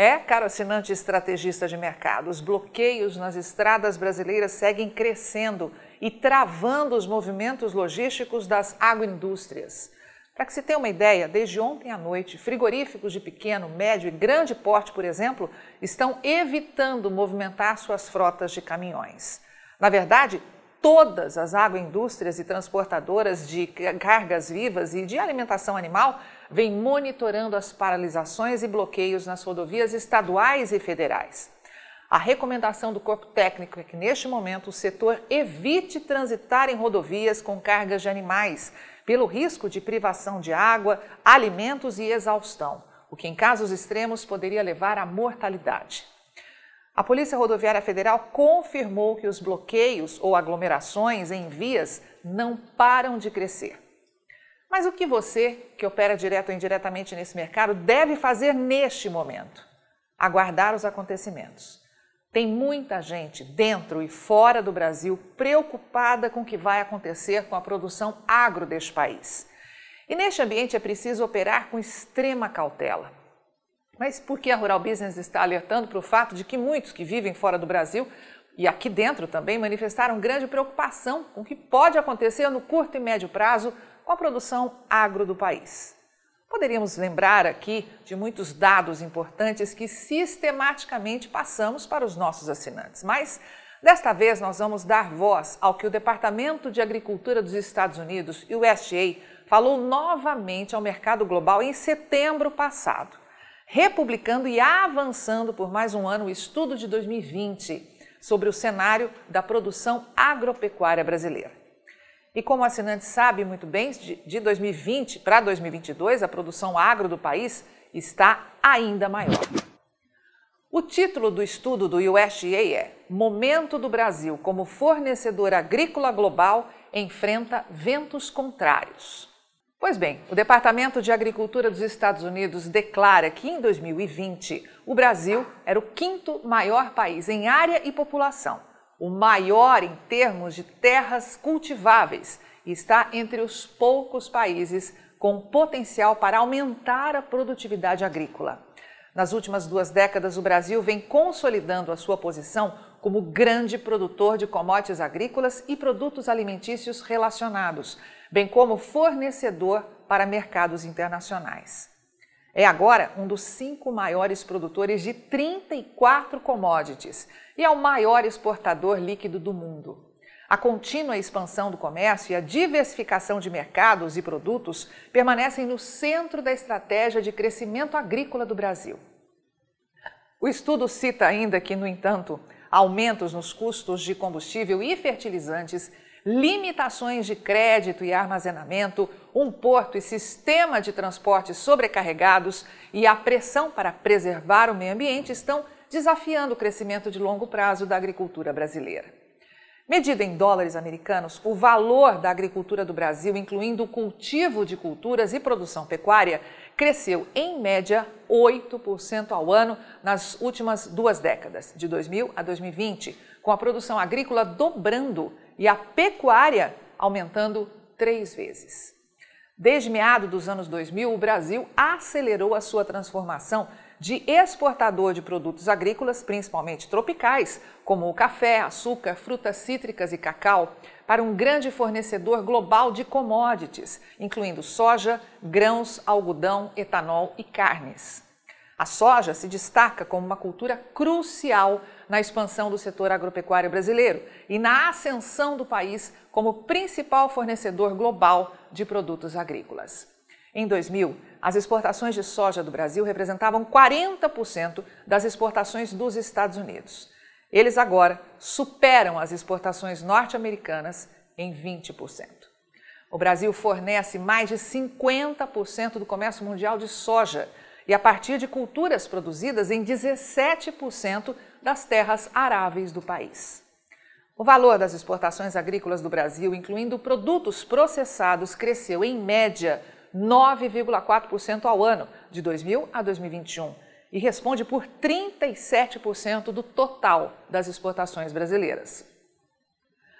É, caro assinante estrategista de mercado, os bloqueios nas estradas brasileiras seguem crescendo e travando os movimentos logísticos das agroindústrias. Para que se tenha uma ideia, desde ontem à noite, frigoríficos de pequeno, médio e grande porte, por exemplo, estão evitando movimentar suas frotas de caminhões. Na verdade, todas as agroindústrias e transportadoras de cargas vivas e de alimentação animal vêm monitorando as paralisações e bloqueios nas rodovias estaduais e federais. A recomendação do corpo técnico é que, neste momento, o setor evite transitar em rodovias com cargas de animais, pelo risco de privação de água, alimentos e exaustão, o que, em casos extremos, poderia levar à mortalidade. A Polícia Rodoviária Federal confirmou que os bloqueios ou aglomerações em vias não param de crescer. Mas o que você, que opera direto ou indiretamente nesse mercado, deve fazer neste momento? Aguardar os acontecimentos. Tem muita gente dentro e fora do Brasil preocupada com o que vai acontecer com a produção agro deste país. E neste ambiente é preciso operar com extrema cautela. Mas por que a Rural Business está alertando para o fato de que muitos que vivem fora do Brasil e aqui dentro também manifestaram grande preocupação com o que pode acontecer no curto e médio prazo com a produção agro do país? Poderíamos lembrar aqui de muitos dados importantes que sistematicamente passamos para os nossos assinantes, mas desta vez nós vamos dar voz ao que o Departamento de Agricultura dos Estados Unidos e o USDA falou novamente ao mercado global em setembro passado, republicando e avançando por mais um ano o estudo de 2020 sobre o cenário da produção agropecuária brasileira. E como o assinante sabe muito bem, de 2020 para 2022, a produção agro do país está ainda maior. O título do estudo do USDA é Momento do Brasil como fornecedor agrícola global enfrenta ventos contrários. Pois bem, o Departamento de Agricultura dos Estados Unidos declara que em 2020 o Brasil era o quinto maior país em área e população o maior em termos de terras cultiváveis e está entre os poucos países com potencial para aumentar a produtividade agrícola. Nas últimas duas décadas, o Brasil vem consolidando a sua posição como grande produtor de commodities agrícolas e produtos alimentícios relacionados, bem como fornecedor para mercados internacionais. É agora um dos cinco maiores produtores de 34 commodities e é o maior exportador líquido do mundo. A contínua expansão do comércio e a diversificação de mercados e produtos permanecem no centro da estratégia de crescimento agrícola do Brasil. O estudo cita ainda que, no entanto, aumentos nos custos de combustível e fertilizantes limitações de crédito e armazenamento, um porto e sistema de transporte sobrecarregados e a pressão para preservar o meio ambiente estão desafiando o crescimento de longo prazo da agricultura brasileira. Medido em dólares americanos, o valor da agricultura do Brasil, incluindo o cultivo de culturas e produção pecuária, cresceu em média 8% ao ano nas últimas duas décadas, de 2000 a 2020, com a produção agrícola dobrando e a pecuária aumentando três vezes. Desde meados dos anos 2000, o Brasil acelerou a sua transformação de exportador de produtos agrícolas, principalmente tropicais, como o café, açúcar, frutas cítricas e cacau, para um grande fornecedor global de commodities, incluindo soja, grãos, algodão, etanol e carnes. A soja se destaca como uma cultura crucial na expansão do setor agropecuário brasileiro e na ascensão do país como principal fornecedor global de produtos agrícolas. Em 2000, as exportações de soja do Brasil representavam 40% das exportações dos Estados Unidos. Eles agora superam as exportações norte-americanas em 20%. O Brasil fornece mais de 50% do comércio mundial de soja e a partir de culturas produzidas em 17% das terras aráveis do país. O valor das exportações agrícolas do Brasil, incluindo produtos processados, cresceu em média 9,4% ao ano, de 2000 a 2021, e responde por 37% do total das exportações brasileiras.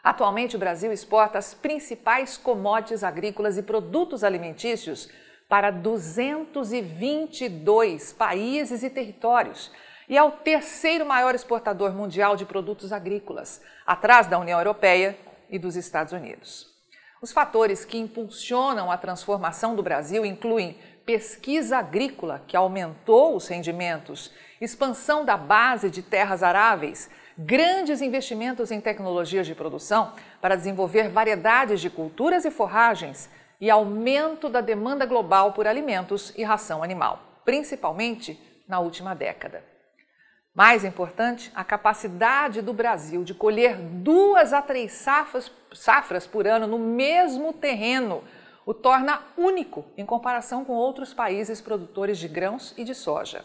Atualmente, o Brasil exporta as principais commodities agrícolas e produtos alimentícios para 222 países e territórios e é o terceiro maior exportador mundial de produtos agrícolas, atrás da União Europeia e dos Estados Unidos. Os fatores que impulsionam a transformação do Brasil incluem pesquisa agrícola, que aumentou os rendimentos, expansão da base de terras aráveis, grandes investimentos em tecnologias de produção para desenvolver variedades de culturas e forragens e aumento da demanda global por alimentos e ração animal, principalmente na última década. Mais importante, a capacidade do Brasil de colher duas a três safras, safras por ano no mesmo terreno o torna único em comparação com outros países produtores de grãos e de soja.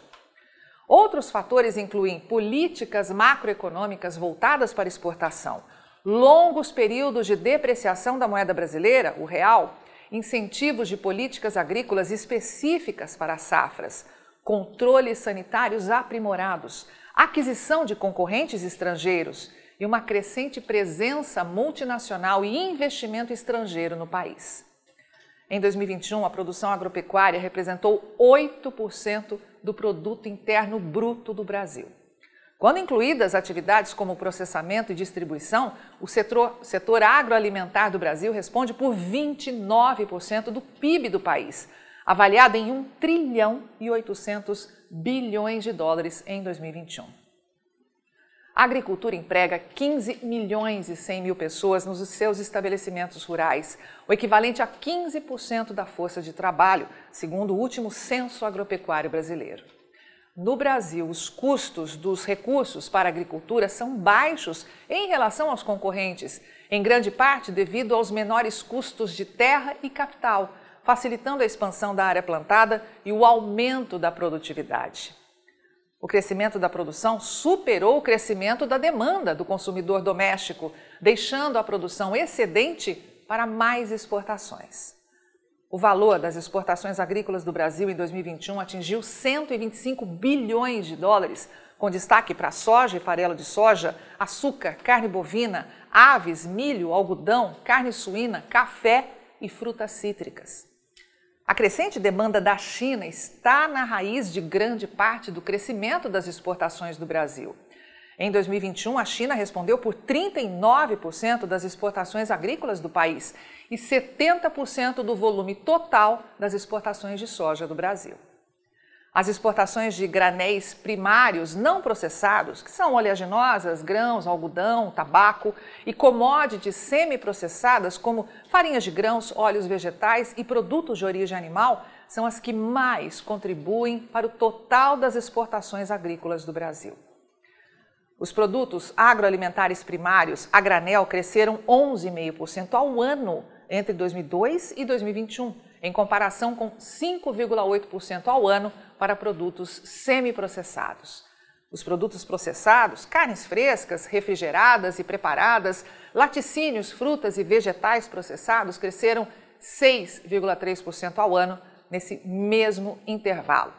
Outros fatores incluem políticas macroeconômicas voltadas para exportação, longos períodos de depreciação da moeda brasileira, o real, incentivos de políticas agrícolas específicas para as safras, controles sanitários aprimorados, aquisição de concorrentes estrangeiros e uma crescente presença multinacional e investimento estrangeiro no país. Em 2021, a produção agropecuária representou 8% do produto interno bruto do Brasil. Quando incluídas atividades como processamento e distribuição, o setor, setor agroalimentar do Brasil responde por 29% do PIB do país, avaliado em 1 trilhão e 800 bilhões de dólares em 2021. A agricultura emprega 15 milhões e 100 mil pessoas nos seus estabelecimentos rurais, o equivalente a 15% da força de trabalho, segundo o último censo agropecuário brasileiro. No Brasil, os custos dos recursos para a agricultura são baixos em relação aos concorrentes, em grande parte devido aos menores custos de terra e capital, facilitando a expansão da área plantada e o aumento da produtividade. O crescimento da produção superou o crescimento da demanda do consumidor doméstico, deixando a produção excedente para mais exportações. O valor das exportações agrícolas do Brasil em 2021 atingiu 125 bilhões de dólares, com destaque para soja e farelo de soja, açúcar, carne bovina, aves, milho, algodão, carne suína, café e frutas cítricas. A crescente demanda da China está na raiz de grande parte do crescimento das exportações do Brasil. Em 2021, a China respondeu por 39% das exportações agrícolas do país e 70% do volume total das exportações de soja do Brasil. As exportações de granéis primários não processados, que são oleaginosas, grãos, algodão, tabaco, e commodities semi-processadas, como farinhas de grãos, óleos vegetais e produtos de origem animal, são as que mais contribuem para o total das exportações agrícolas do Brasil. Os produtos agroalimentares primários a granel cresceram 11,5% ao ano entre 2002 e 2021 em comparação com 5,8% ao ano para produtos semiprocessados. Os produtos processados, carnes frescas, refrigeradas e preparadas, laticínios, frutas e vegetais processados cresceram 6,3% ao ano nesse mesmo intervalo.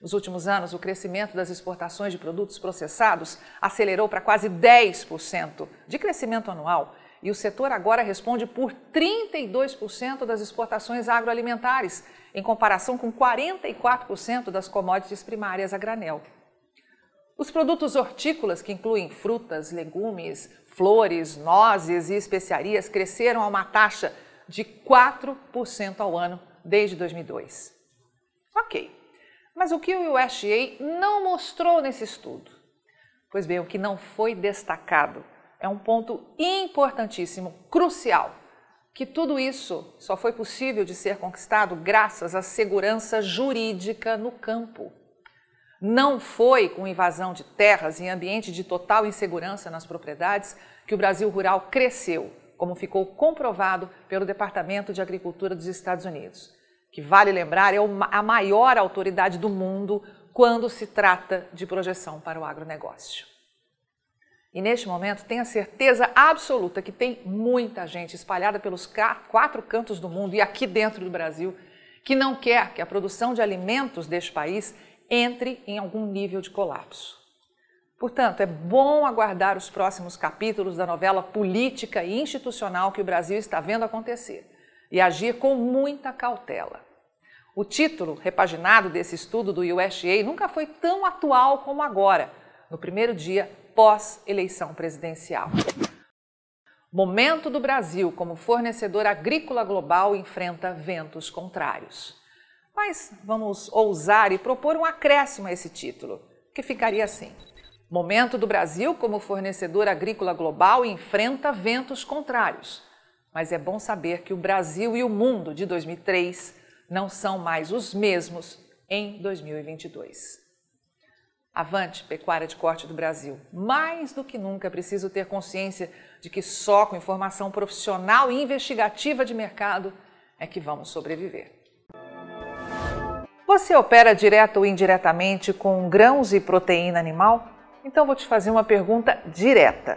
Nos últimos anos, o crescimento das exportações de produtos processados acelerou para quase 10% de crescimento anual e o setor agora responde por 32% das exportações agroalimentares, em comparação com 44% das commodities primárias a granel. Os produtos hortícolas, que incluem frutas, legumes, flores, nozes e especiarias, cresceram a uma taxa de 4% ao ano desde 2002. Ok, mas o que o USDA não mostrou nesse estudo? Pois bem, o que não foi destacado é um ponto importantíssimo, crucial, que tudo isso só foi possível de ser conquistado graças à segurança jurídica no campo. Não foi com invasão de terras em ambiente de total insegurança nas propriedades que o Brasil rural cresceu, como ficou comprovado pelo Departamento de Agricultura dos Estados Unidos, que vale lembrar é a maior autoridade do mundo quando se trata de projeção para o agronegócio. E neste momento, tenha certeza absoluta que tem muita gente espalhada pelos quatro cantos do mundo e aqui dentro do Brasil que não quer que a produção de alimentos deste país entre em algum nível de colapso. Portanto, é bom aguardar os próximos capítulos da novela política e institucional que o Brasil está vendo acontecer e agir com muita cautela. O título repaginado desse estudo do USDA nunca foi tão atual como agora, no primeiro dia pós-eleição presidencial. Momento do Brasil como fornecedor agrícola global enfrenta ventos contrários. Mas vamos ousar e propor um acréscimo a esse título, que ficaria assim: Momento do Brasil como fornecedor agrícola global enfrenta ventos contrários. Mas é bom saber que o Brasil e o mundo de 2003 não são mais os mesmos em 2022. Avante, pecuária de corte do Brasil. Mais do que nunca é preciso ter consciência de que só com informação profissional e investigativa de mercado é que vamos sobreviver. Você opera direto ou indiretamente com grãos e proteína animal? Então vou te fazer uma pergunta direta.